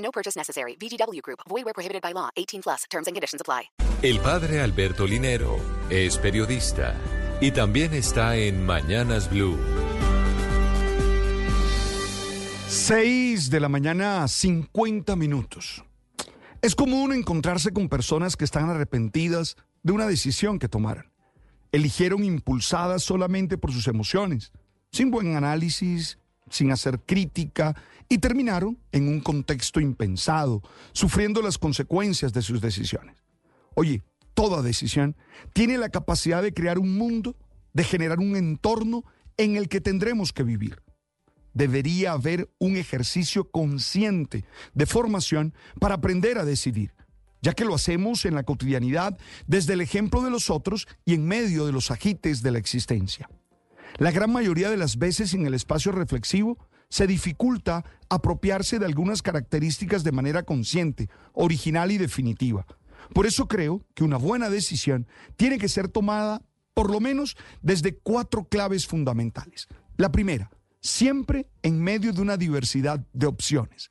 No purchase necessary. VGW Group. Void where prohibited by law. 18 plus. Terms and conditions apply. El padre Alberto Linero es periodista y también está en Mañanas Blue. 6 de la mañana, 50 minutos. Es común encontrarse con personas que están arrepentidas de una decisión que tomaron. Eligieron impulsadas solamente por sus emociones, sin buen análisis, sin hacer crítica, y terminaron en un contexto impensado, sufriendo las consecuencias de sus decisiones. Oye, toda decisión tiene la capacidad de crear un mundo, de generar un entorno en el que tendremos que vivir debería haber un ejercicio consciente de formación para aprender a decidir, ya que lo hacemos en la cotidianidad desde el ejemplo de los otros y en medio de los agites de la existencia. La gran mayoría de las veces en el espacio reflexivo se dificulta apropiarse de algunas características de manera consciente, original y definitiva. Por eso creo que una buena decisión tiene que ser tomada por lo menos desde cuatro claves fundamentales. La primera, siempre en medio de una diversidad de opciones.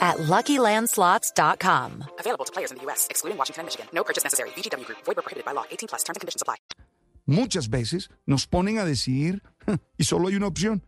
at LuckyLandSlots.com. Available to players in the U.S., excluding Washington and Michigan. No purchase necessary. VGW Group. Void prohibited by law. 18 plus. Terms and conditions apply. Muchas veces nos ponen a decidir y solo hay una opción.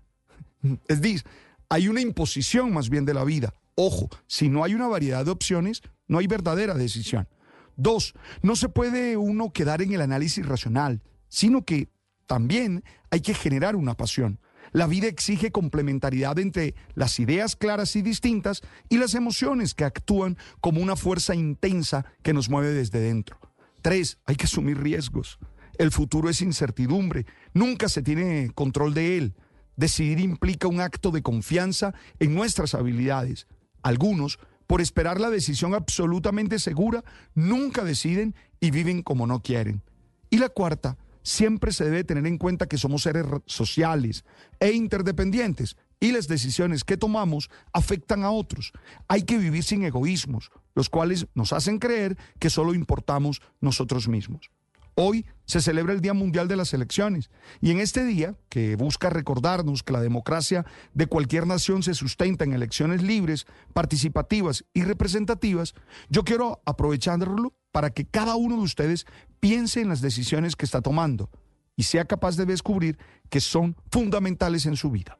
Es decir, hay una imposición más bien de la vida. Ojo, si no hay una variedad de opciones, no hay verdadera decisión. Dos, no se puede uno quedar en el análisis racional, sino que también hay que generar una pasión. La vida exige complementariedad entre las ideas claras y distintas y las emociones que actúan como una fuerza intensa que nos mueve desde dentro. Tres, hay que asumir riesgos. El futuro es incertidumbre, nunca se tiene control de él. Decidir implica un acto de confianza en nuestras habilidades. Algunos, por esperar la decisión absolutamente segura, nunca deciden y viven como no quieren. Y la cuarta, siempre se debe tener en cuenta que somos seres sociales e interdependientes y las decisiones que tomamos afectan a otros. Hay que vivir sin egoísmos, los cuales nos hacen creer que solo importamos nosotros mismos. Hoy se celebra el Día Mundial de las Elecciones y en este día, que busca recordarnos que la democracia de cualquier nación se sustenta en elecciones libres, participativas y representativas, yo quiero aprovecharlo para que cada uno de ustedes piense en las decisiones que está tomando y sea capaz de descubrir que son fundamentales en su vida.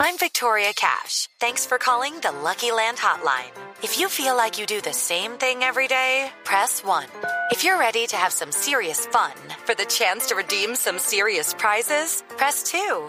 I'm Victoria Cash. Thanks for calling the Lucky Land Hotline. If you feel like you do the same thing every day, press 1. If you're ready to have some serious fun for the chance to redeem some serious prizes, press 2.